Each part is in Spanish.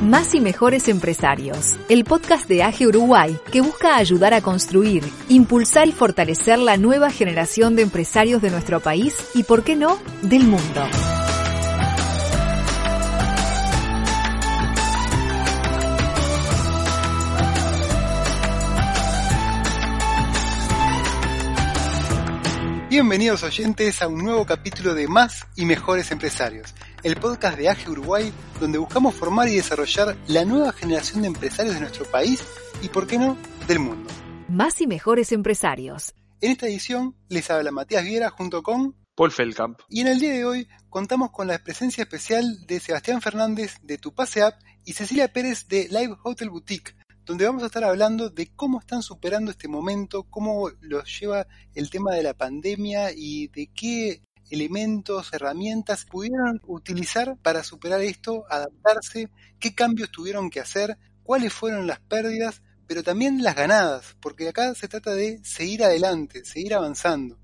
Más y mejores empresarios, el podcast de AGE Uruguay que busca ayudar a construir, impulsar y fortalecer la nueva generación de empresarios de nuestro país y, por qué no, del mundo. Bienvenidos oyentes a un nuevo capítulo de Más y Mejores Empresarios, el podcast de AGE Uruguay donde buscamos formar y desarrollar la nueva generación de empresarios de nuestro país y, por qué no, del mundo. Más y Mejores Empresarios. En esta edición les habla Matías Viera junto con Paul Feldkamp. Y en el día de hoy contamos con la presencia especial de Sebastián Fernández de Tu Pase App y Cecilia Pérez de Live Hotel Boutique, donde vamos a estar hablando de cómo están superando este momento, cómo los lleva el tema de la pandemia y de qué elementos, herramientas pudieron utilizar para superar esto, adaptarse, qué cambios tuvieron que hacer, cuáles fueron las pérdidas, pero también las ganadas, porque acá se trata de seguir adelante, seguir avanzando.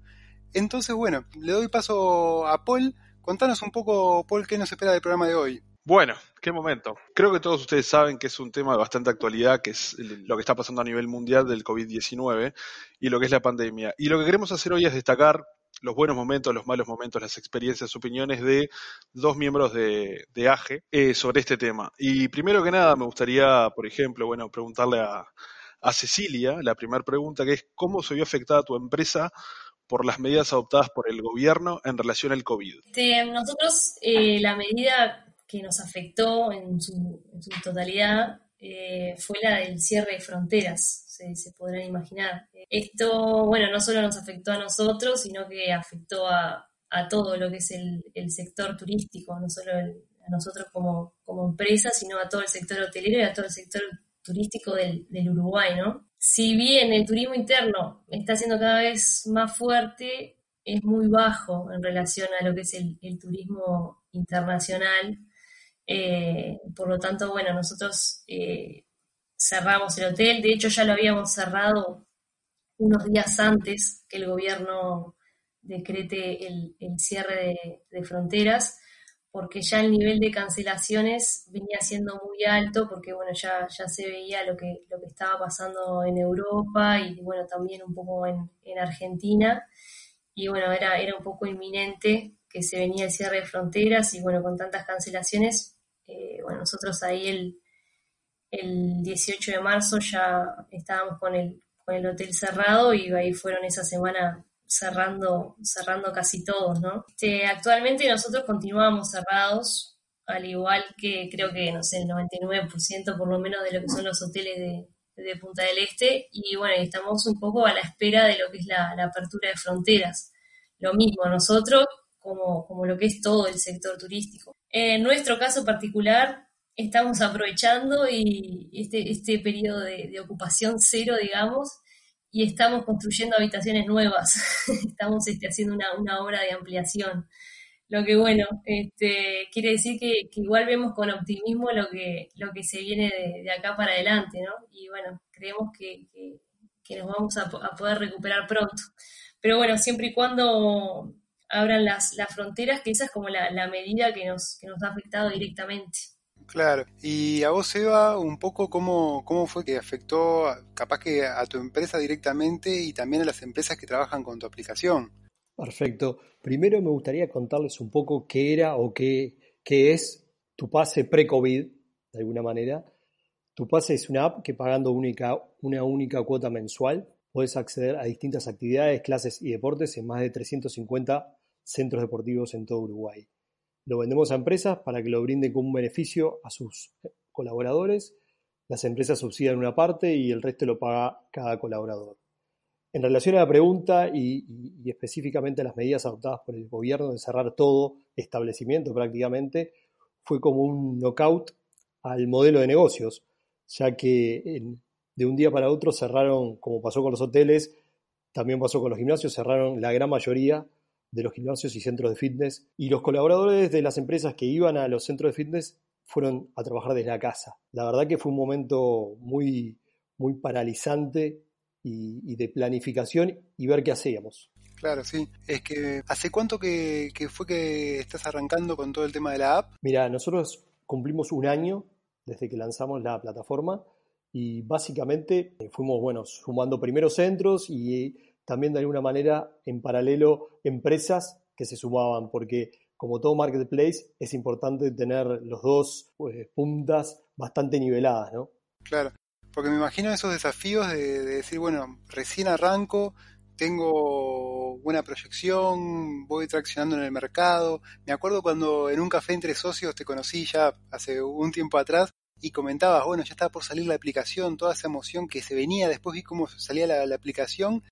Entonces, bueno, le doy paso a Paul. Contanos un poco, Paul, qué nos espera del programa de hoy. Bueno, qué momento. Creo que todos ustedes saben que es un tema de bastante actualidad, que es lo que está pasando a nivel mundial del COVID-19 y lo que es la pandemia. Y lo que queremos hacer hoy es destacar los buenos momentos, los malos momentos, las experiencias, opiniones de dos miembros de, AGE eh, sobre este tema. Y primero que nada, me gustaría, por ejemplo, bueno, preguntarle a, Cecilia la primera pregunta, que es ¿cómo se vio afectada tu empresa por las medidas adoptadas por el gobierno en relación al COVID? Este, nosotros, eh, la medida que nos afectó en su, en su totalidad eh, fue la del cierre de fronteras, se, se, podrán imaginar. Esto, bueno, no solo nos afectó a nosotros, sino que afectó a, a todo lo que es el, el sector turístico, no solo a nosotros como, como empresa, sino a todo el sector hotelero y a todo el sector turístico del, Uruguay, ¿no? Si bien el turismo interno está siendo cada vez más fuerte, es muy bajo en relación a lo que es el turismo internacional. Eh, por lo tanto, bueno, nosotros eh, cerramos el hotel. De hecho, ya lo habíamos cerrado unos días antes que el gobierno decrete el, cierre de, de, fronteras, porque ya el nivel de cancelaciones venía siendo muy alto, porque bueno, ya, ya se veía lo que, lo que estaba pasando en Europa y bueno, también un poco en, en Argentina. Y bueno, era, era un poco inminente que se venía el cierre de fronteras y bueno, con tantas cancelaciones, eh, bueno, nosotros ahí el, el 18 de marzo ya estábamos con el, con el hotel cerrado y ahí fueron esa semana cerrando, cerrando casi todos, ¿no? Este, actualmente nosotros continuamos cerrados, al igual que creo que, no sé, el 99% por lo menos de lo que son los hoteles de, de Punta del Este, y bueno, estamos un poco a la espera de lo que es la, la apertura de fronteras. Lo mismo, nosotros como, como lo que es todo el sector turístico. En nuestro caso particular, estamos aprovechando y este, este periodo de, ocupación cero, digamos, y estamos construyendo habitaciones nuevas. estamos este, haciendo una, una, obra de ampliación. Lo que, bueno, este, quiere decir que, igual vemos con optimismo lo que, lo que se viene de, acá para adelante, ¿no? Y bueno, creemos que, que, que nos vamos a, a, poder recuperar pronto. Pero bueno, siempre y cuando abran las, las fronteras, que esa es como la, la medida que nos, que nos ha afectado directamente. Claro, y a vos, Eva, un poco cómo, cómo fue que afectó capaz que a tu empresa directamente y también a las empresas que trabajan con tu aplicación. Perfecto. Primero me gustaría contarles un poco qué era o qué, qué es tu pase pre-COVID, de alguna manera. Tu pase es una app que pagando única, una única cuota mensual puedes acceder a distintas actividades, clases y deportes en más de 350 centros deportivos en todo Uruguay. Lo vendemos a empresas para que lo brinden como un beneficio a sus colaboradores. Las empresas subsidian una parte y el resto lo paga cada colaborador. en relación a la pregunta y, específicamente a las medidas adoptadas por el gobierno de cerrar todo establecimiento prácticamente, fue como un knockout al modelo de negocios, ya que de un día para otro cerraron, como pasó con los hoteles, también pasó con los gimnasios, cerraron la gran mayoría de los gimnasios y centros de fitness y los colaboradores de las empresas que iban a los centros de fitness fueron a trabajar desde la casa. La verdad que fue un momento muy, muy paralizante y, de planificación y ver qué hacíamos. Claro, sí. Es que, ¿hace cuánto que, fue que estás arrancando con todo el tema de la app? Mira, nosotros cumplimos un año desde que lanzamos la plataforma y básicamente eh, fuimos, bueno, sumando primeros centros y también de alguna manera en paralelo empresas que se sumaban, porque como todo marketplace es importante tener los dos pues, puntas bastante niveladas, ¿no? Claro. Porque me imagino esos desafíos de, decir, bueno, recién arranco, tengo buena proyección, voy traccionando en el mercado. Me acuerdo cuando en un café entre socios te conocí ya hace un tiempo atrás y comentabas, bueno, ya estaba por salir la aplicación, toda esa emoción que se venía, después vi cómo salía la, aplicación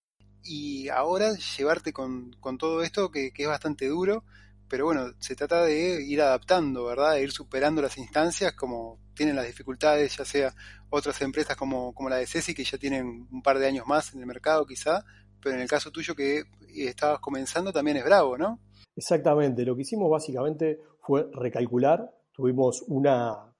y ahora llevarte con, todo esto que, es bastante duro, pero bueno, se trata de ir adaptando, ¿verdad? De ir superando las instancias como tienen las dificultades, ya sea otras empresas como, como la de Ceci, que ya tienen un par de años más en el mercado quizá, pero en el caso tuyo que estabas comenzando también es bravo, ¿no? Exactamente, lo que hicimos básicamente fue recalcular, tuvimos una,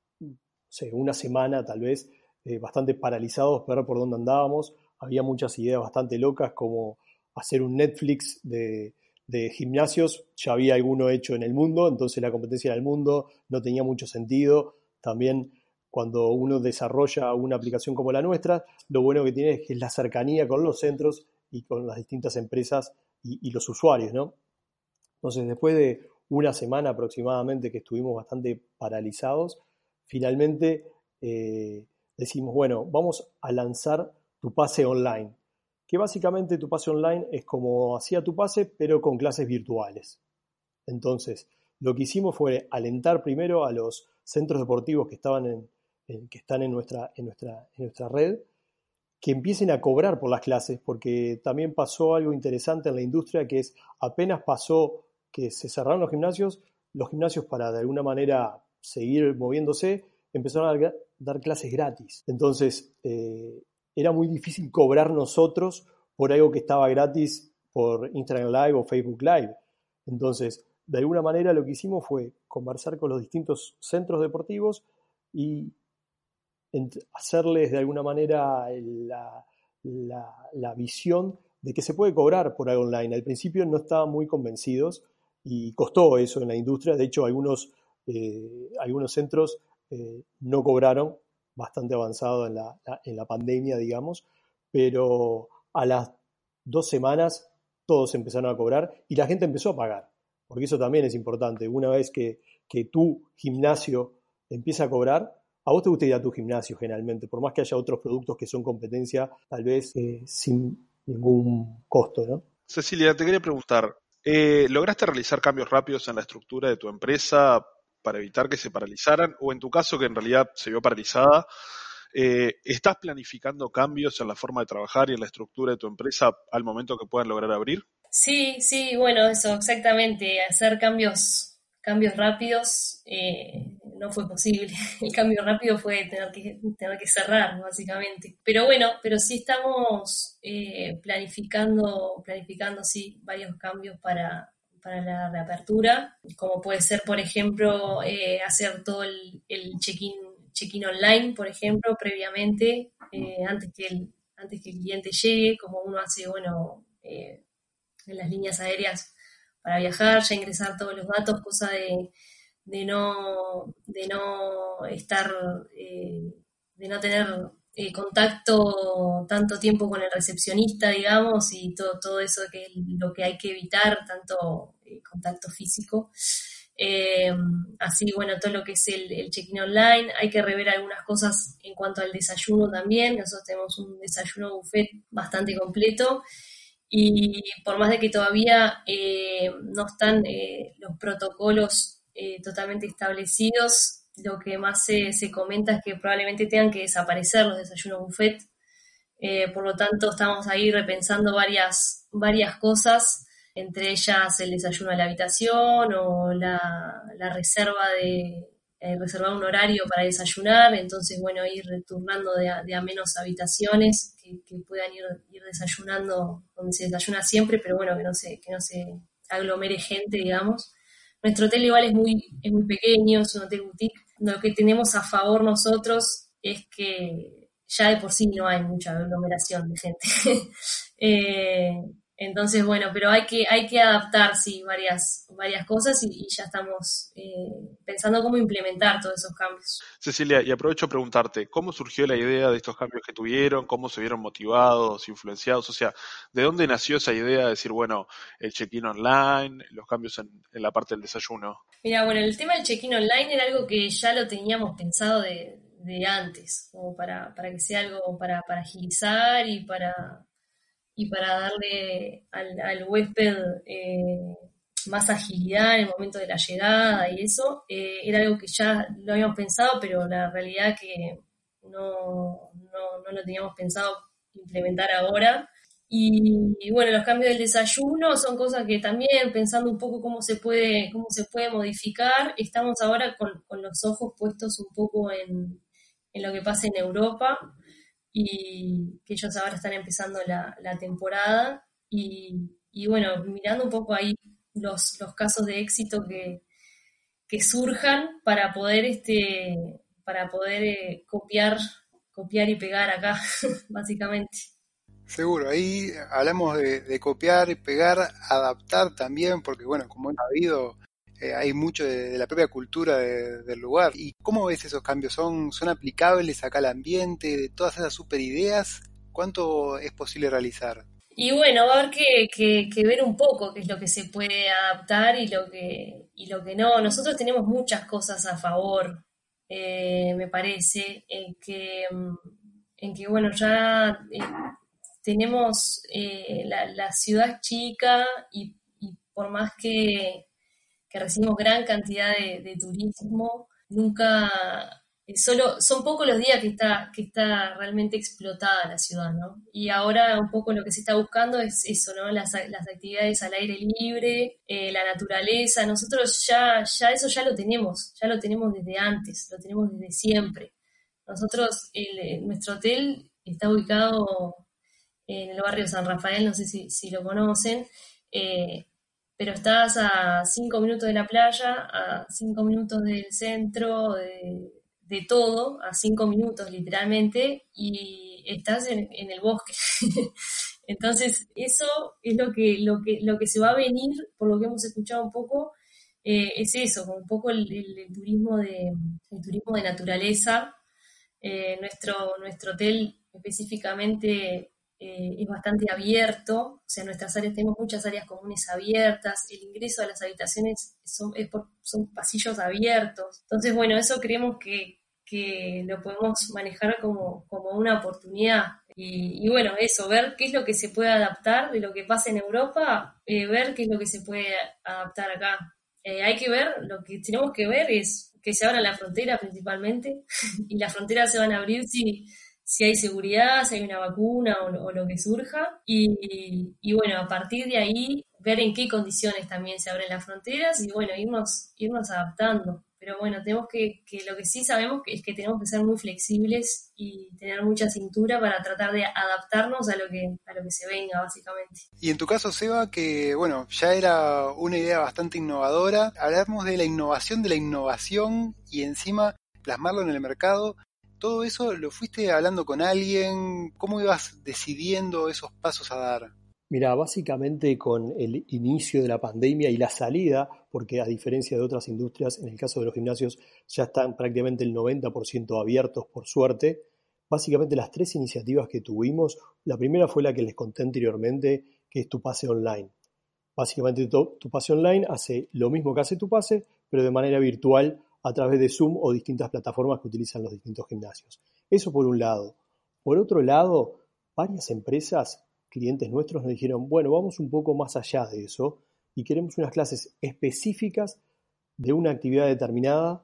una semana tal vez eh, bastante paralizados, ver por dónde andábamos, había muchas ideas bastante locas como hacer un Netflix de, de gimnasios, ya había alguno hecho en el mundo, entonces la competencia era el mundo, no tenía mucho sentido, también cuando uno desarrolla una aplicación como la nuestra, lo bueno que tiene es, que es la cercanía con los centros y con las distintas empresas y, los usuarios, ¿no? Entonces, después de una semana aproximadamente que estuvimos bastante paralizados, finalmente eh, decimos, bueno, vamos a lanzar tu pase online, que básicamente tu pase online es como hacía tu pase, pero con clases virtuales. Entonces, lo que hicimos fue alentar primero a los centros deportivos que, estaban en, que están en nuestra, en, nuestra, en nuestra red, que empiecen a cobrar por las clases, porque también pasó algo interesante en la industria, que es apenas pasó que se cerraron los gimnasios, los gimnasios para de alguna manera seguir moviéndose, empezaron a dar clases gratis. Entonces, eh, era muy difícil cobrar nosotros por algo que estaba gratis por Instagram Live o Facebook Live. Entonces, de alguna manera lo que hicimos fue conversar con los distintos centros deportivos y hacerles de alguna manera la, visión de que se puede cobrar por algo online. Al principio no estaban muy convencidos y costó eso en la industria. De hecho, algunos, eh, algunos centros eh, no cobraron, bastante avanzado en la, en la pandemia, digamos, pero a las dos semanas todos empezaron a cobrar y la gente empezó a pagar porque eso también es importante. Una vez que, tu gimnasio empieza a cobrar, a vos te gusta ir a tu gimnasio generalmente, por más que haya otros productos que son competencia, tal vez eh, sin ningún costo, ¿no? Cecilia, te quería preguntar, eh, ¿lograste realizar cambios rápidos en la estructura de tu empresa para evitar que se paralizaran? O en tu caso, que en realidad se vio paralizada, eh, ¿estás planificando cambios en la forma de trabajar y en la estructura de tu empresa al momento que puedan lograr abrir? Sí, sí, bueno, eso, exactamente. Hacer cambios, cambios rápidos eh, no fue posible. El cambio rápido fue tener que, tener que cerrar, básicamente. Pero bueno, pero sí estamos eh, planificando, planificando, sí, varios cambios para, para la reapertura, como puede ser, por ejemplo, eh, hacer todo el, check-in check online, por ejemplo, previamente, antes, que el, antes que el cliente llegue, como uno hace, bueno, en las líneas aéreas para viajar, ya ingresar todos los datos, cosa de, de no, de no estar, eh, de no tener eh, contacto tanto tiempo con el recepcionista, digamos, y todo, todo eso que lo que hay que evitar, tanto eh, contacto físico. así, bueno, todo lo que es el, el check-in online, hay que rever algunas cosas en cuanto al desayuno también. Nosotros tenemos un desayuno buffet bastante completo y por más de que todavía eh, no están eh, los protocolos eh, totalmente establecidos, lo que más se, se, comenta es que probablemente tengan que desaparecer los desayunos buffet Eh, por lo tanto, estamos ahí repensando varias, varias cosas, entre ellas el desayuno a la habitación o la, reserva de eh, reservar un horario para desayunar, entonces, bueno, ir returnando de a, menos habitaciones que, puedan ir, ir, desayunando donde se desayuna siempre, pero bueno, que no se, que no se aglomere gente, digamos. Nuestro hotel igual es muy, es muy pequeño, es un hotel boutique. Lo que tenemos a favor nosotros es que ya de por sí no hay mucha aglomeración de gente. eh, entonces, bueno, pero hay que, hay que adaptar, sí, varias, varias cosas y, ya estamos eh, pensando cómo implementar todos esos cambios. Cecilia, y aprovecho a preguntarte, ¿cómo surgió la idea de estos cambios que tuvieron? ¿Cómo se vieron motivados, influenciados? O sea, ¿de dónde nació esa idea de decir, bueno, el check-in online, los cambios en, la parte del desayuno? Mira, bueno, el tema del check-in online era algo que ya lo teníamos pensado de, antes, como para, para que sea algo para, para agilizar y para y para darle al, huésped eh, más agilidad en el momento de la llegada y eso, eh, era algo que ya lo habíamos pensado, pero la realidad que no, no, lo teníamos pensado implementar ahora. Y, bueno, los cambios del desayuno son cosas que también pensando un poco cómo se puede, cómo se puede modificar, estamos ahora con, con los ojos puestos un poco en, en lo que pasa en Europa y que ellos ahora están empezando la, temporada. Y, bueno, mirando un poco ahí los, los casos de éxito que, que surjan para poder este para poder eh, copiar copiar y pegar acá básicamente. Seguro ahí hablamos de, de, copiar y pegar adaptar también porque bueno como ha habido eh, hay mucho de, la propia cultura del lugar. ¿Y cómo ves esos cambios? ¿Son, ¿Son aplicables acá al ambiente? ¿De todas esas super ideas? ¿Cuánto es posible realizar? Y bueno, va a haber que, ver un poco qué es lo que se puede adaptar y lo que, y lo que no. Nosotros tenemos muchas cosas a favor, eh, me parece, en que, en que bueno, ya eh, tenemos la, ciudad chica y por más que, que recibimos gran cantidad de, turismo, nunca, eh, solo, son pocos los días que está, que está realmente explotada la ciudad, ¿no? Y ahora un poco lo que se está buscando es eso, ¿no? Las, actividades al aire libre, eh, la naturaleza, nosotros ya, ya eso ya lo tenemos, ya lo tenemos desde antes, lo tenemos desde siempre. Nosotros, nuestro hotel está ubicado en el barrio San Rafael, no sé si, si lo conocen, eh, pero estás a cinco minutos de la playa, a cinco minutos del centro, de, todo, a cinco minutos literalmente, y estás en, el bosque. Entonces, eso es lo que, lo, que, lo que se va a venir, por lo que hemos escuchado un poco, eh, es eso, un poco el, turismo, de, el turismo de naturaleza. Eh, nuestro, nuestro hotel específicamente eh, es bastante abierto, o sea, nuestras áreas tenemos muchas áreas comunes abiertas, el ingreso a las habitaciones son, son pasillos abiertos. Entonces, bueno, eso creemos que, lo podemos manejar como, una oportunidad. Y, bueno, eso, ver qué es lo que se puede adaptar de lo que pasa en Europa, eh, ver qué es lo que se puede adaptar acá. Eh, hay que ver, lo que tenemos que ver es que se abra la frontera principalmente, y las fronteras se van a abrir si si hay seguridad, si hay una vacuna o, lo que surja. Y, y, bueno, a partir de ahí, ver en qué condiciones también se abren las fronteras y bueno, irnos, irnos adaptando. Pero bueno, tenemos que, que lo que sí sabemos es que tenemos que ser muy flexibles y tener mucha cintura para tratar de adaptarnos a lo que, a lo que se venga, básicamente. Y en tu caso, Seba, que bueno, ya era una idea bastante innovadora, hablamos de la innovación de la innovación y encima plasmarlo en el mercado todo eso lo fuiste hablando con alguien, ¿cómo ibas decidiendo esos pasos a dar? Mira, básicamente con el inicio de la pandemia y la salida, porque a diferencia de otras industrias, en el caso de los gimnasios ya están prácticamente el 90% abiertos por suerte, básicamente las tres iniciativas que tuvimos, la primera fue la que les conté anteriormente, que es tu pase online. Básicamente tu, tu pase online hace lo mismo que hace tu pase, pero de manera virtual a través de Zoom o distintas plataformas que utilizan los distintos gimnasios. Eso por un lado. Por otro lado, varias empresas, clientes nuestros, nos dijeron, bueno, vamos un poco más allá de eso y queremos unas clases específicas de una actividad determinada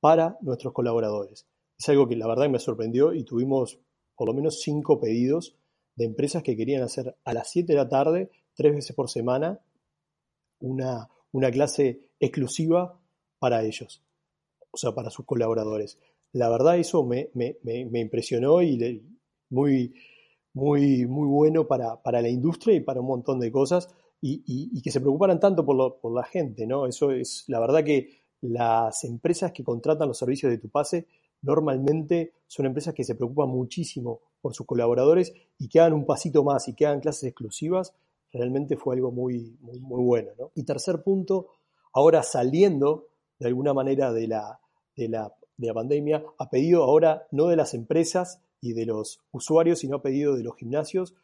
para nuestros colaboradores. Es algo que la verdad me sorprendió y tuvimos por lo menos cinco pedidos de empresas que querían hacer a las 7 de la tarde, tres veces por semana, una, una clase exclusiva para ellos, o sea, para sus colaboradores. La verdad eso me, me, impresionó y muy, muy, muy bueno para, para, la industria y para un montón de cosas y, y, que se preocuparan tanto por, lo, por la gente, ¿no? Eso es, la verdad que las empresas que contratan los servicios de tu pase normalmente son empresas que se preocupan muchísimo por sus colaboradores y que hagan un pasito más y que hagan clases exclusivas, realmente fue algo muy, muy, muy bueno. ¿no? Y tercer punto, ahora saliendo de alguna manera de la, de la, de la pandemia, ha pedido ahora no de las empresas y de los usuarios, sino ha pedido de los gimnasios,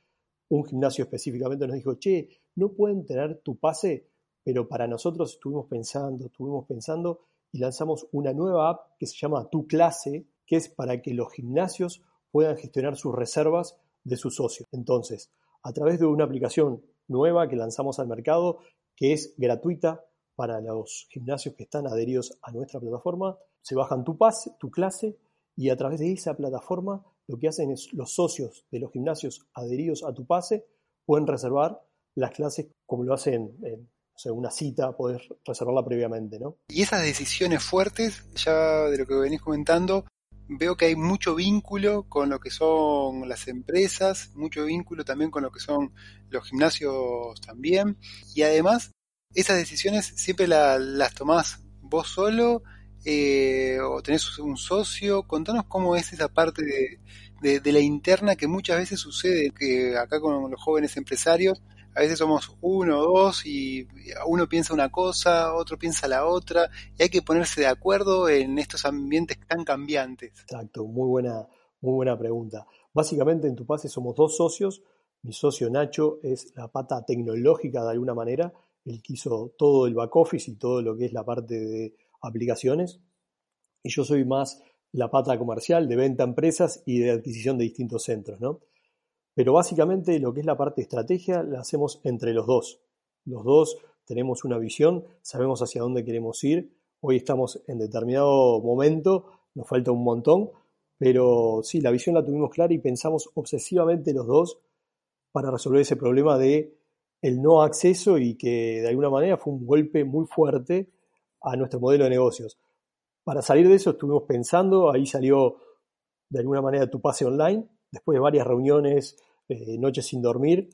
un gimnasio específicamente nos dijo, che, no pueden tener tu pase, pero para nosotros estuvimos pensando, estuvimos pensando y lanzamos una nueva app que se llama Tu Clase, que es para que los gimnasios puedan gestionar sus reservas de sus socios. Entonces, a través de una aplicación nueva que lanzamos al mercado, que es gratuita para los gimnasios que están adheridos a nuestra plataforma, se bajan tu pase, tu clase y a través de esa plataforma lo que hacen es los socios de los gimnasios adheridos a tu pase pueden reservar las clases como lo hacen en o sea, una cita, poder reservarla previamente, ¿no? Y esas decisiones fuertes, ya de lo que venís comentando, veo que hay mucho vínculo con lo que son las empresas, mucho vínculo también con lo que son los gimnasios también. Y además, esas decisiones siempre las tomás vos solo eh, o tenés un socio. Contanos cómo es esa parte de, de la interna que muchas veces sucede, que acá con los jóvenes empresarios a veces somos uno o dos y uno piensa una cosa, otro piensa la otra, y hay que ponerse de acuerdo en estos ambientes tan cambiantes. Exacto, muy buena, muy buena pregunta. Básicamente en tu pase somos dos socios. Mi socio Nacho es la pata tecnológica de alguna manera, él que hizo todo el back office y todo lo que es la parte de aplicaciones. Y yo soy más la pata comercial de venta a empresas y de adquisición de distintos centros, ¿no? Pero básicamente lo que es la parte estrategia la hacemos entre los dos. Los dos tenemos una visión, sabemos hacia dónde queremos ir. Hoy estamos en determinado momento, nos falta un montón, pero sí, la visión la tuvimos clara y pensamos obsesivamente los dos para resolver ese problema de el no acceso y que de alguna manera fue un golpe muy fuerte a nuestro modelo de negocios. Para salir de eso estuvimos pensando, ahí salió de alguna manera tu pase online, después de varias reuniones, eh, noches sin dormir.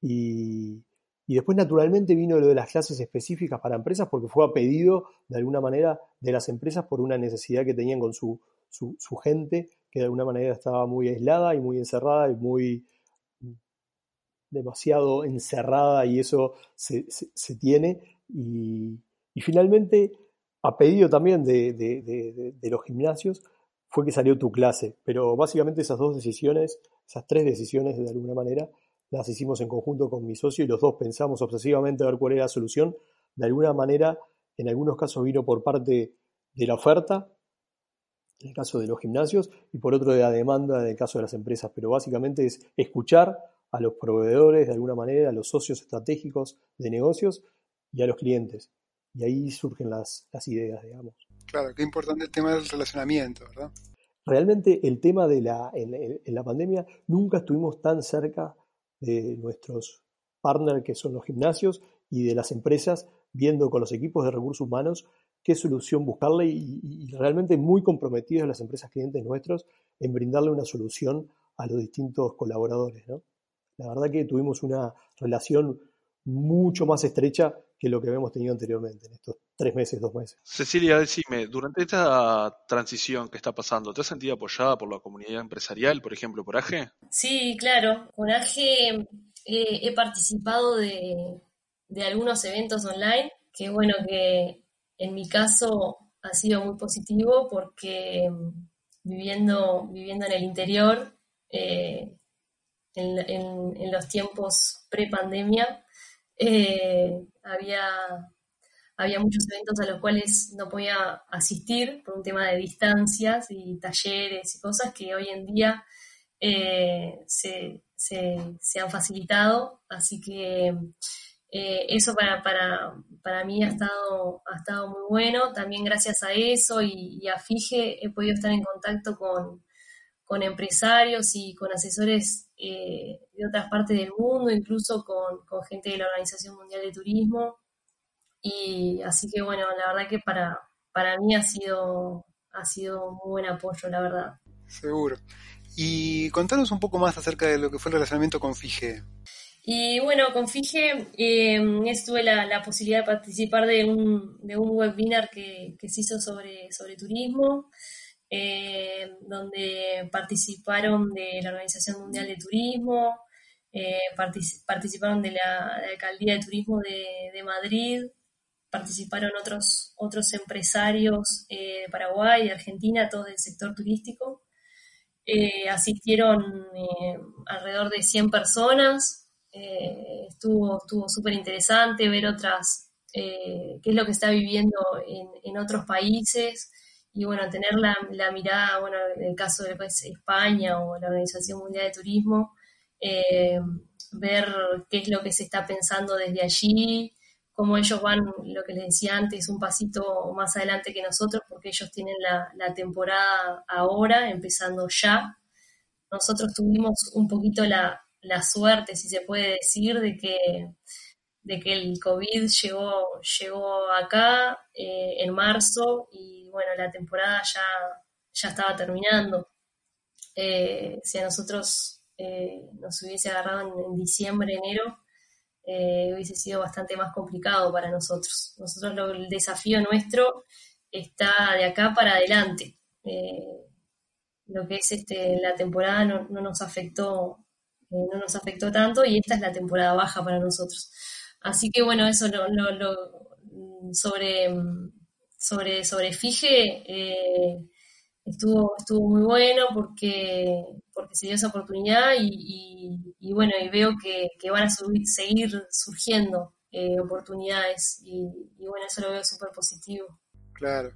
Y, después, naturalmente, vino lo de las clases específicas para empresas porque fue a pedido, de alguna manera, de las empresas por una necesidad que tenían con su, su, gente, que de alguna manera estaba muy aislada y muy encerrada y muy demasiado encerrada y eso se, se, tiene. Y, y, finalmente, a pedido también de, de, los gimnasios, fue que salió tu clase. Pero básicamente esas dos decisiones esas tres decisiones, de alguna manera, las hicimos en conjunto con mi socio y los dos pensamos obsesivamente a ver cuál era la solución. De alguna manera, en algunos casos vino por parte de la oferta, en el caso de los gimnasios, y por otro de la demanda en el caso de las empresas. Pero básicamente es escuchar a los proveedores, de alguna manera, a los socios estratégicos de negocios y a los clientes. Y ahí surgen las, las ideas, digamos. Claro, qué importante el tema del relacionamiento, ¿verdad? Realmente el tema de la, en, la pandemia nunca estuvimos tan cerca de nuestros partners que son los gimnasios y de las empresas viendo con los equipos de recursos humanos qué solución buscarle y, realmente muy comprometidos las empresas clientes nuestros en brindarle una solución a los distintos colaboradores. ¿no? La verdad que tuvimos una relación mucho más estrecha que lo que habíamos tenido anteriormente, en estos tres meses, dos meses. Cecilia, decime, durante esta transición que está pasando, ¿te has sentido apoyada por la comunidad empresarial, por ejemplo, por AGE? Sí, claro. Con AGE eh, he participado de, algunos eventos online, que bueno que en mi caso ha sido muy positivo porque mm, viviendo, viviendo en el interior, eh, en, los tiempos pre-pandemia, eh, había, había muchos eventos a los cuales no podía asistir por un tema de distancias y talleres y cosas que hoy en día eh, se, han facilitado. Así que eh, eso para, para, para, mí ha estado, ha estado muy bueno. También gracias a eso y, a FIGE he podido estar en contacto con, con empresarios y con asesores eh, de otras partes del mundo, incluso con, con, gente de la Organización Mundial de Turismo. Y así que bueno, la verdad que para, para mí ha sido, ha sido muy buen apoyo, la verdad. Seguro. Y contanos un poco más acerca de lo que fue el relacionamiento con FIGE. Y bueno, con FIGE eh, tuve la, posibilidad de participar de un, de un webinar que, que, se hizo sobre, sobre turismo, eh, donde participaron de la Organización Mundial de Turismo, eh, participaron de la, Alcaldía de Turismo de, Madrid, participaron otros, otros empresarios eh, de Paraguay, de Argentina, todos del sector turístico. asistieron alrededor de 100 personas, estuvo estuvo súper interesante ver otras, qué es lo que está viviendo en, otros países y bueno, tener la, mirada, bueno, en el caso de pues, España o la Organización Mundial de Turismo, eh, ver qué es lo que se está pensando desde allí, cómo ellos van, lo que les decía antes, un pasito más adelante que nosotros, porque ellos tienen la, la temporada ahora, empezando ya. Nosotros tuvimos un poquito la, la suerte, si se puede decir, de que, de que el COVID llegó, llegó acá eh, en marzo y bueno, la temporada ya, ya estaba terminando. Eh, si a nosotros eh, nos hubiese agarrado en, diciembre, enero, hubiese sido bastante más complicado para nosotros. Nosotros el desafío nuestro está de acá para adelante. lo que es este, la temporada no, no nos afectó no nos afectó tanto y esta es la temporada baja para nosotros. Así que bueno, eso lo, sobre, sobre, sobre Fije eh, estuvo, estuvo muy bueno porque, porque se dio esa oportunidad y, bueno, y veo que, van a seguir surgiendo eh, oportunidades y, y bueno, eso lo veo súper positivo. Claro.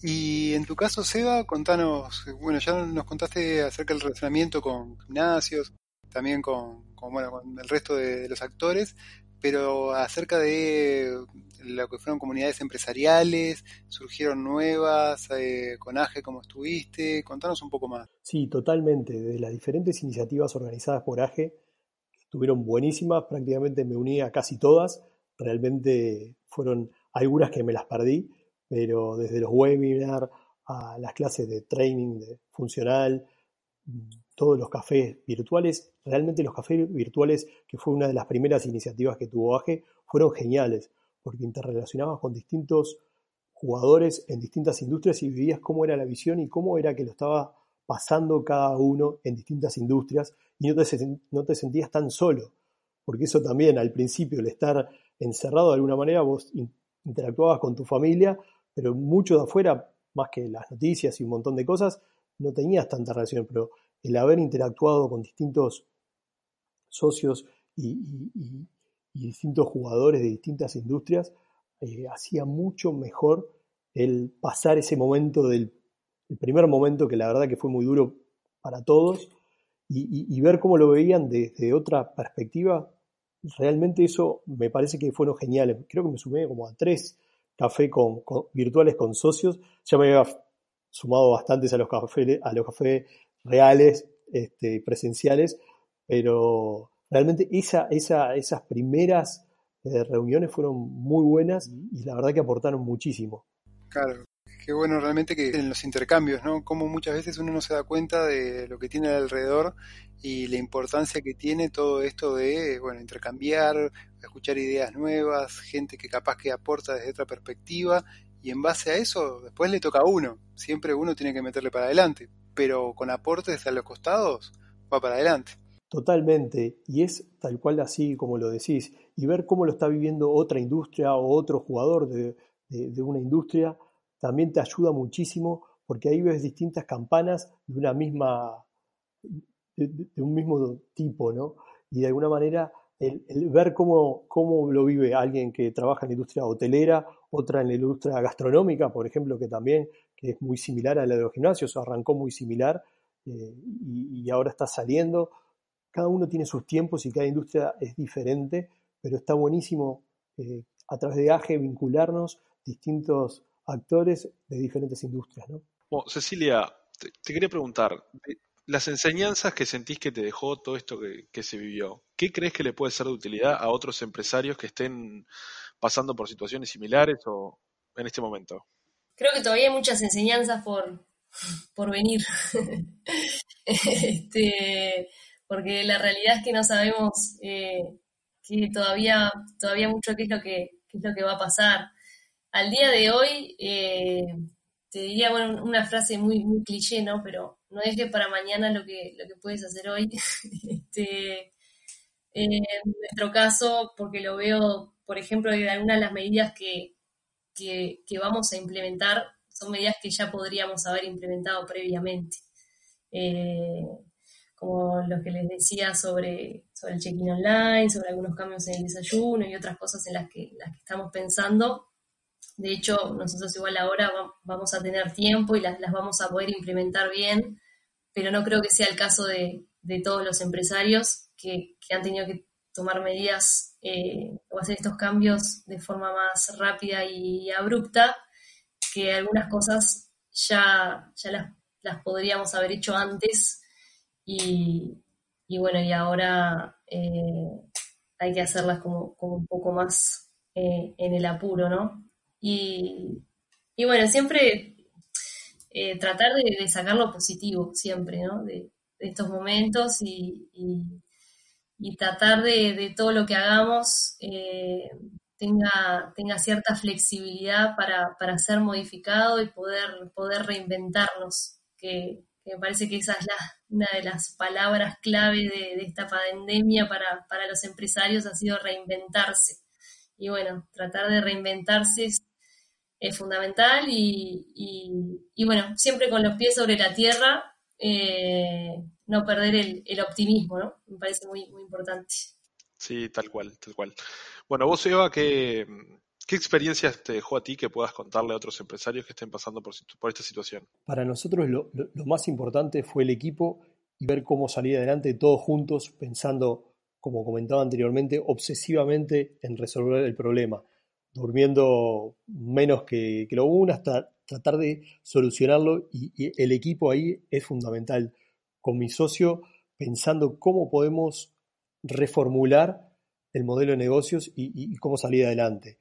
Y en tu caso, Seba, contanos, bueno, ya nos contaste acerca del relacionamiento con gimnasios, también con, bueno, con el resto de, los actores, pero acerca de lo que fueron comunidades empresariales, surgieron nuevas, eh, con AGE como estuviste, contanos un poco más. Sí, totalmente, de las diferentes iniciativas organizadas por AGE, estuvieron buenísimas, prácticamente me uní a casi todas, realmente fueron algunas que me las perdí, pero desde los webinars a las clases de training de funcional, todos los cafés virtuales. Realmente los cafés virtuales, que fue una de las primeras iniciativas que tuvo AGE, fueron geniales, porque interrelacionabas con distintos jugadores en distintas industrias y veías cómo era la visión y cómo era que lo estaba pasando cada uno en distintas industrias y no te, no te sentías tan solo, porque eso también al principio, el estar encerrado de alguna manera, vos interactuabas con tu familia, pero mucho de afuera, más que las noticias y un montón de cosas, no tenías tanta relación, pero el haber interactuado con distintos socios y, distintos jugadores de distintas industrias eh, hacía mucho mejor el pasar ese momento del el primer momento que la verdad que fue muy duro para todos y, ver cómo lo veían desde otra perspectiva, realmente eso me parece que fueron geniales. Creo que me sumé como a tres cafés con, virtuales con socios, ya me había sumado bastantes a los cafés, a los cafés reales, este, presenciales, pero realmente esa, esa, esas primeras eh, reuniones fueron muy buenas y la verdad que aportaron muchísimo. Claro, qué bueno realmente que en los intercambios, ¿no? Como muchas veces uno no se da cuenta de lo que tiene alrededor y la importancia que tiene todo esto de, bueno, intercambiar, escuchar ideas nuevas, gente que capaz que aporta desde otra perspectiva y en base a eso después le toca a uno. Siempre uno tiene que meterle para adelante pero con aportes a los costados va para adelante. Totalmente, y es tal cual así como lo decís, y ver cómo lo está viviendo otra industria o otro jugador de, una industria también te ayuda muchísimo porque ahí ves distintas campanas de una misma, de, un mismo tipo, ¿no? Y de alguna manera el, ver cómo, cómo, lo vive alguien que trabaja en la industria hotelera, otra en la industria gastronómica, por ejemplo, que también que es muy similar a la de los gimnasios, arrancó muy similar eh, y, ahora está saliendo. Cada uno tiene sus tiempos y cada industria es diferente, pero está buenísimo eh, a través de AGE vincularnos distintos actores de diferentes industrias. ¿no? Cecilia, te, quería preguntar, las enseñanzas que sentís que te dejó todo esto que, se vivió, ¿qué crees que le puede ser de utilidad a otros empresarios que estén pasando por situaciones similares o en este momento? Creo que todavía hay muchas enseñanzas por, por venir. este, porque la realidad es que no sabemos eh, que todavía, todavía mucho qué es lo que, es lo que va a pasar. Al día de hoy, eh, te diría una frase muy, muy cliché, ¿no? Pero no dejes para mañana lo que, lo que puedes hacer hoy. este, en nuestro caso, porque lo veo, por ejemplo, de algunas de las medidas que, que, vamos a implementar son medidas que ya podríamos haber implementado previamente. Eh, como lo que les decía sobre, sobre el check-in online, sobre algunos cambios en el desayuno y otras cosas en las que, las que estamos pensando. De hecho, nosotros igual ahora vamos a tener tiempo y las, vamos a poder implementar bien, pero no creo que sea el caso de, todos los empresarios que, han tenido que tomar medidas eh, o hacer estos cambios de forma más rápida y abrupta, que algunas cosas ya, ya las, las podríamos haber hecho antes y, bueno, y ahora eh, hay que hacerlas como, un poco más eh, en el apuro, ¿no? Y, bueno, siempre eh, tratar de, sacar lo positivo, siempre, ¿no? De, estos momentos y, tratar de, todo lo que hagamos tenga, tenga cierta flexibilidad para, para ser modificado y poder, poder reinventarnos, que, me parece que esa es la, una de las palabras clave de, esta pandemia para, los empresarios, ha sido reinventarse. Y bueno, tratar de reinventarse es, fundamental y, bueno, siempre con los pies sobre la tierra, eh, no perder el, optimismo, ¿no? Me parece muy, muy importante. Sí, tal cual, tal cual. Bueno, vos, Eva, que ¿Qué experiencias te dejó a ti que puedas contarle a otros empresarios que estén pasando por, esta situación? Para nosotros lo, más importante fue el equipo y ver cómo salir adelante todos juntos pensando, como comentaba anteriormente, obsesivamente en resolver el problema, durmiendo menos que, lo uno hasta tratar de solucionarlo y, el equipo ahí es fundamental. Con mi socio pensando cómo podemos reformular el modelo de negocios y cómo salir adelante.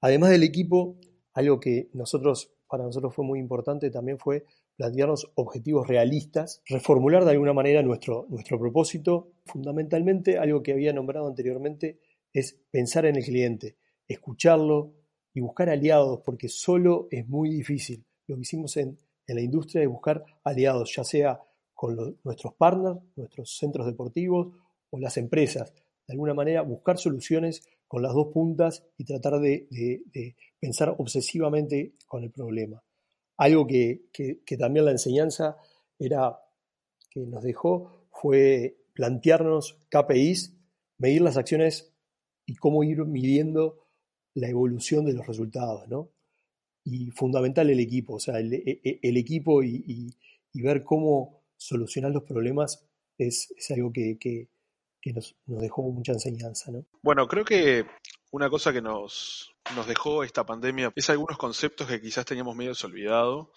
Además del equipo, algo que nosotros, para nosotros fue muy importante también fue plantearnos objetivos realistas, reformular de alguna manera nuestro, nuestro propósito. Fundamentalmente, algo que había nombrado anteriormente es pensar en el cliente, escucharlo y buscar aliados, porque solo es muy difícil. Lo que hicimos en, la industria es buscar aliados, ya sea con nuestros partners, nuestros centros deportivos o las empresas. De alguna manera, buscar soluciones con las dos puntas y tratar de, pensar obsesivamente con el problema. Algo que, también la enseñanza era que nos dejó fue plantearnos KPIs, medir las acciones y cómo ir midiendo la evolución de los resultados, ¿no? Y fundamental el equipo, o sea, el, e, e, equipo y, ver cómo solucionar los problemas es, algo que, nos, dejó mucha enseñanza. ¿no? Bueno, creo que una cosa que nos, nos dejó esta pandemia es algunos conceptos que quizás teníamos medio olvidado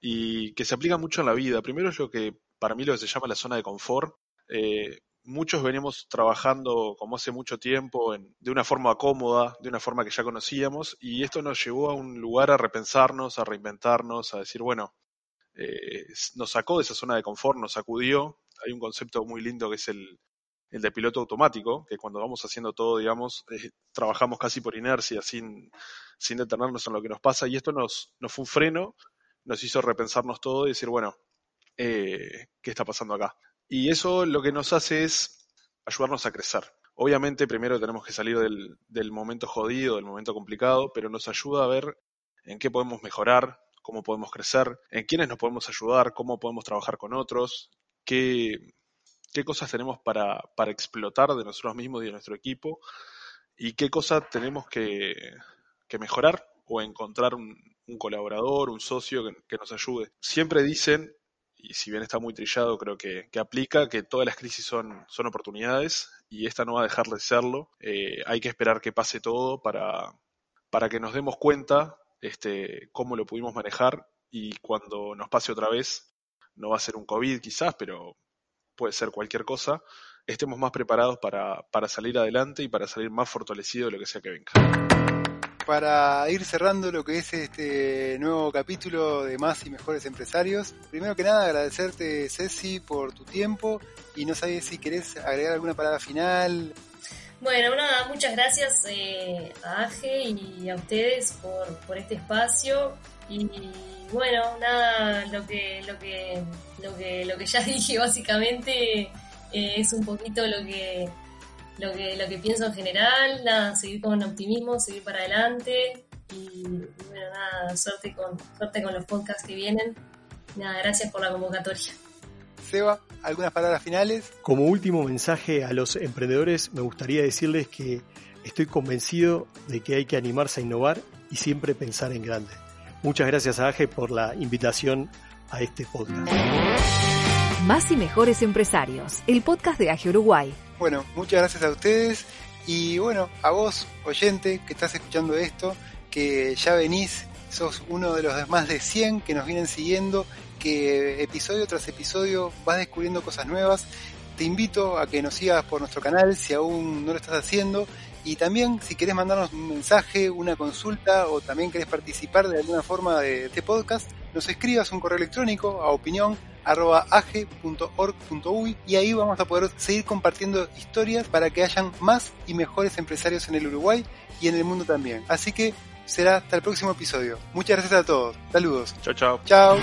y que se aplican mucho en la vida. Primero es lo que para mí lo que se llama la zona de confort. Eh, muchos venimos trabajando como hace mucho tiempo de una forma cómoda, de una forma que ya conocíamos, y esto nos llevó a un lugar a repensarnos, a reinventarnos, a decir, bueno, eh, nos sacó de esa zona de confort, nos sacudió. Hay un concepto muy lindo que es el, el de piloto automático, que cuando vamos haciendo todo, digamos, eh, trabajamos casi por inercia, sin, sin detenernos en lo que nos pasa, y esto nos, nos fue un freno, nos hizo repensarnos todo y decir, bueno, eh, ¿qué está pasando acá? Y eso lo que nos hace es ayudarnos a crecer. Obviamente primero tenemos que salir del, del momento jodido, del momento complicado, pero nos ayuda a ver en qué podemos mejorar, cómo podemos crecer, en quiénes nos podemos ayudar, cómo podemos trabajar con otros, qué, cosas tenemos para, explotar de nosotros mismos y de nuestro equipo y qué cosas tenemos que, mejorar o encontrar un, colaborador, un socio que, nos ayude. Siempre dicen, y si bien está muy trillado, creo que, aplica, que todas las crisis son, son oportunidades y esta no va a dejar de serlo. Eh, hay que esperar que pase todo para, para que nos demos cuenta este, cómo lo pudimos manejar y cuando nos pase otra vez no va a ser un COVID quizás, pero puede ser cualquier cosa, estemos más preparados para, para salir adelante y para salir más fortalecidos de lo que sea que venga. Para ir cerrando lo que es este nuevo capítulo de Más y Mejores Empresarios, primero que nada agradecerte Ceci por tu tiempo y no sabes si querés agregar alguna palabra final. Bueno, nada, muchas gracias eh, a AGE y a ustedes por, por este espacio y bueno, nada, lo que, lo que, lo que, lo que ya dije básicamente eh, es un poquito lo que, lo que, lo que pienso en general, nada, seguir con optimismo, seguir para adelante y, bueno, nada, suerte con, suerte con los podcasts que vienen. Nada, gracias por la convocatoria. Seba, ¿algunas palabras finales? Como último mensaje a los emprendedores, me gustaría decirles que estoy convencido de que hay que animarse a innovar y siempre pensar en grande. Muchas gracias a AGE por la invitación a este podcast. Más y mejores empresarios, el podcast de AGE Uruguay. Bueno, muchas gracias a ustedes y bueno, a vos, oyente, que estás escuchando esto, que ya venís, sos uno de los más de 100 que nos vienen siguiendo, que episodio tras episodio vas descubriendo cosas nuevas. Te invito a que nos sigas por nuestro canal si aún no lo estás haciendo y también, si querés mandarnos un mensaje, una consulta o también querés participar de alguna forma de este podcast, nos escribas un correo electrónico a opinión y ahí vamos a poder seguir compartiendo historias para que hayan más y mejores empresarios en el Uruguay y en el mundo también. Así que será hasta el próximo episodio. Muchas gracias a todos. Saludos. Chao, chao. Chao.